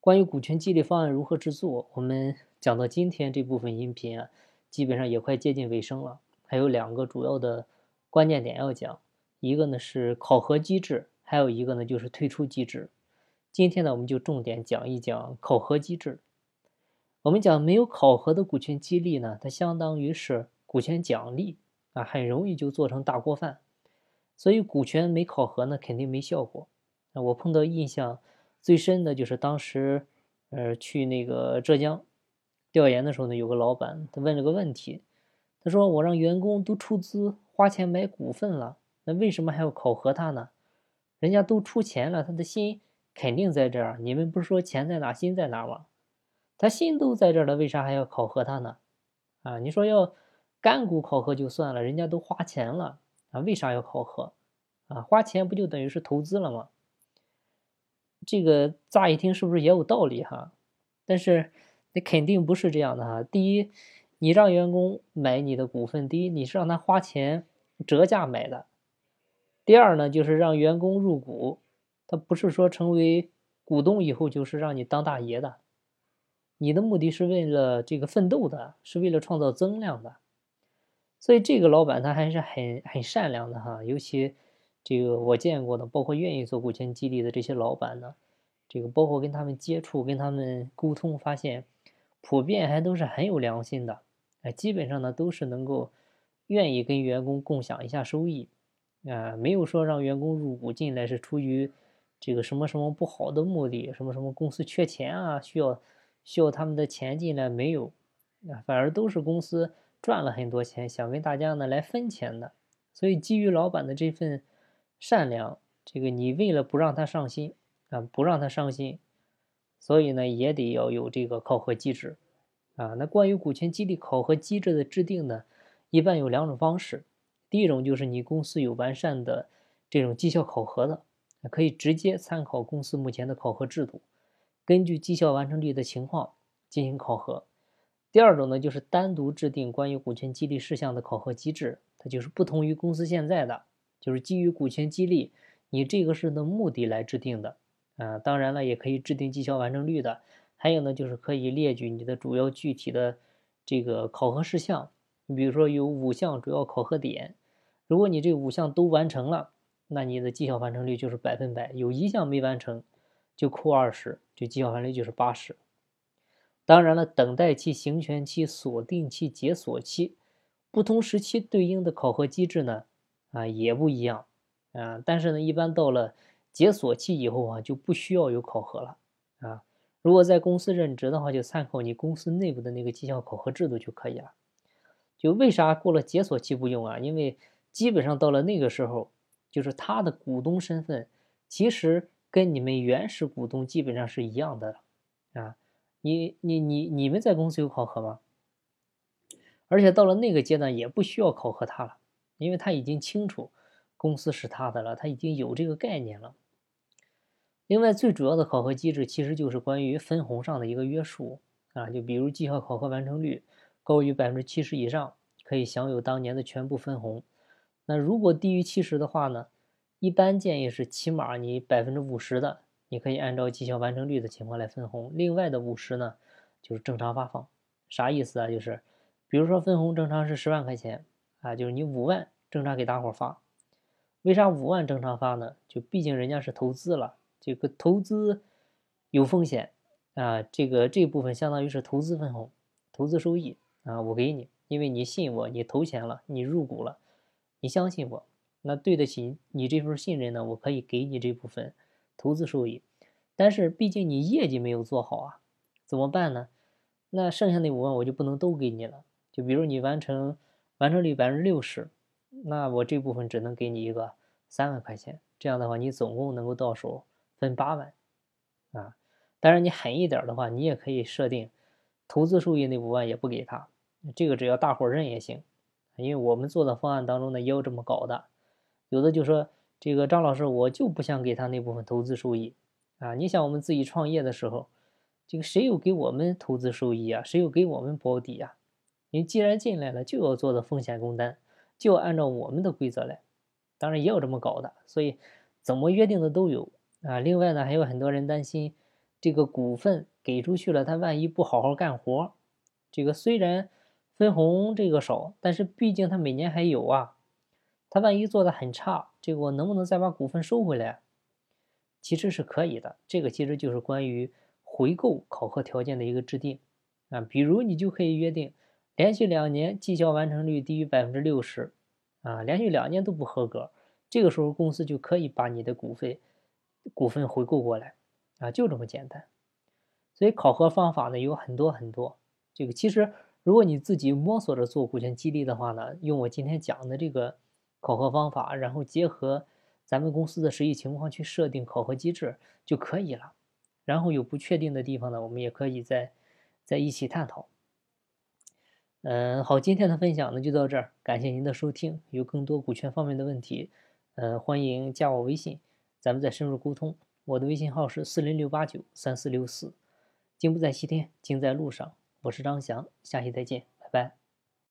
关于股权激励方案如何制作，我们讲到今天这部分音频啊，基本上也快接近尾声了。还有两个主要的关键点要讲，一个呢是考核机制，还有一个呢就是退出机制。今天呢，我们就重点讲一讲考核机制。我们讲没有考核的股权激励呢，它相当于是股权奖励啊，很容易就做成大锅饭。所以股权没考核呢，肯定没效果。那我碰到印象最深的就是当时，呃，去那个浙江调研的时候呢，有个老板他问了个问题，他说：“我让员工都出资花钱买股份了，那为什么还要考核他呢？人家都出钱了，他的心肯定在这儿。你们不是说钱在哪，心在哪吗？他心都在这儿了，为啥还要考核他呢？啊，你说要干股考核就算了，人家都花钱了。”啊，为啥要考核？啊，花钱不就等于是投资了吗？这个乍一听是不是也有道理哈？但是那肯定不是这样的哈。第一，你让员工买你的股份，第一你是让他花钱折价买的；第二呢，就是让员工入股，他不是说成为股东以后就是让你当大爷的。你的目的是为了这个奋斗的，是为了创造增量的。所以这个老板他还是很很善良的哈，尤其这个我见过的，包括愿意做股权激励的这些老板呢，这个包括跟他们接触、跟他们沟通，发现普遍还都是很有良心的，哎，基本上呢都是能够愿意跟员工共享一下收益，啊，没有说让员工入股进来是出于这个什么什么不好的目的，什么什么公司缺钱啊，需要需要他们的钱进来没有，啊，反而都是公司。赚了很多钱，想跟大家呢来分钱的，所以基于老板的这份善良，这个你为了不让他上心啊，不让他伤心，所以呢也得要有这个考核机制啊。那关于股权激励考核机制的制定呢，一般有两种方式，第一种就是你公司有完善的这种绩效考核的，可以直接参考公司目前的考核制度，根据绩效完成率的情况进行考核。第二种呢，就是单独制定关于股权激励事项的考核机制，它就是不同于公司现在的，就是基于股权激励你这个事的目的来制定的。啊，当然了，也可以制定绩效完成率的。还有呢，就是可以列举你的主要具体的这个考核事项。你比如说有五项主要考核点，如果你这五项都完成了，那你的绩效完成率就是百分百；有一项没完成，就扣二十，就绩效完成率就是八十。当然了，等待期、行权期、锁定期、解锁期，不同时期对应的考核机制呢，啊也不一样，啊，但是呢，一般到了解锁期以后啊，就不需要有考核了，啊，如果在公司任职的话，就参考你公司内部的那个绩效考核制度就可以了。就为啥过了解锁期不用啊？因为基本上到了那个时候，就是他的股东身份其实跟你们原始股东基本上是一样的，啊。你你你你们在公司有考核吗？而且到了那个阶段也不需要考核他了，因为他已经清楚公司是他的了，他已经有这个概念了。另外，最主要的考核机制其实就是关于分红上的一个约束啊，就比如绩效考核完成率高于百分之七十以上，可以享有当年的全部分红。那如果低于七十的话呢，一般建议是起码你百分之五十的。你可以按照绩效完成率的情况来分红，另外的五十呢，就是正常发放。啥意思啊？就是，比如说分红正常是十万块钱啊，就是你五万正常给大伙发。为啥五万正常发呢？就毕竟人家是投资了，这个投资有风险啊，这个这部分相当于是投资分红，投资收益啊，我给你，因为你信我，你投钱了，你入股了，你相信我，那对得起你这份信任呢，我可以给你这部分。投资收益，但是毕竟你业绩没有做好啊，怎么办呢？那剩下那五万我就不能都给你了。就比如你完成完成率百分之六十，那我这部分只能给你一个三万块钱。这样的话，你总共能够到手分八万啊。当然你狠一点的话，你也可以设定投资收益那五万也不给他，这个只要大伙认也行。因为我们做的方案当中呢，也有这么搞的，有的就说。这个张老师，我就不想给他那部分投资收益啊！你想，我们自己创业的时候，这个谁有给我们投资收益啊？谁有给我们保底啊？你既然进来了，就要做的风险工单，就要按照我们的规则来。当然也有这么搞的，所以怎么约定的都有啊。另外呢，还有很多人担心这个股份给出去了，他万一不好好干活，这个虽然分红这个少，但是毕竟他每年还有啊。他万一做的很差，这个我能不能再把股份收回来？其实是可以的。这个其实就是关于回购考核条件的一个制定啊。比如你就可以约定，连续两年绩效完成率低于百分之六十，啊，连续两年都不合格，这个时候公司就可以把你的股份股份回购过来啊，就这么简单。所以考核方法呢有很多很多。这个其实如果你自己摸索着做股权激励的话呢，用我今天讲的这个。考核方法，然后结合咱们公司的实际情况去设定考核机制就可以了。然后有不确定的地方呢，我们也可以再在一起探讨。嗯，好，今天的分享呢就到这儿，感谢您的收听。有更多股权方面的问题，呃，欢迎加我微信，咱们再深入沟通。我的微信号是四零六八九三四六四。金不在西天，金在路上。我是张翔，下期再见，拜拜。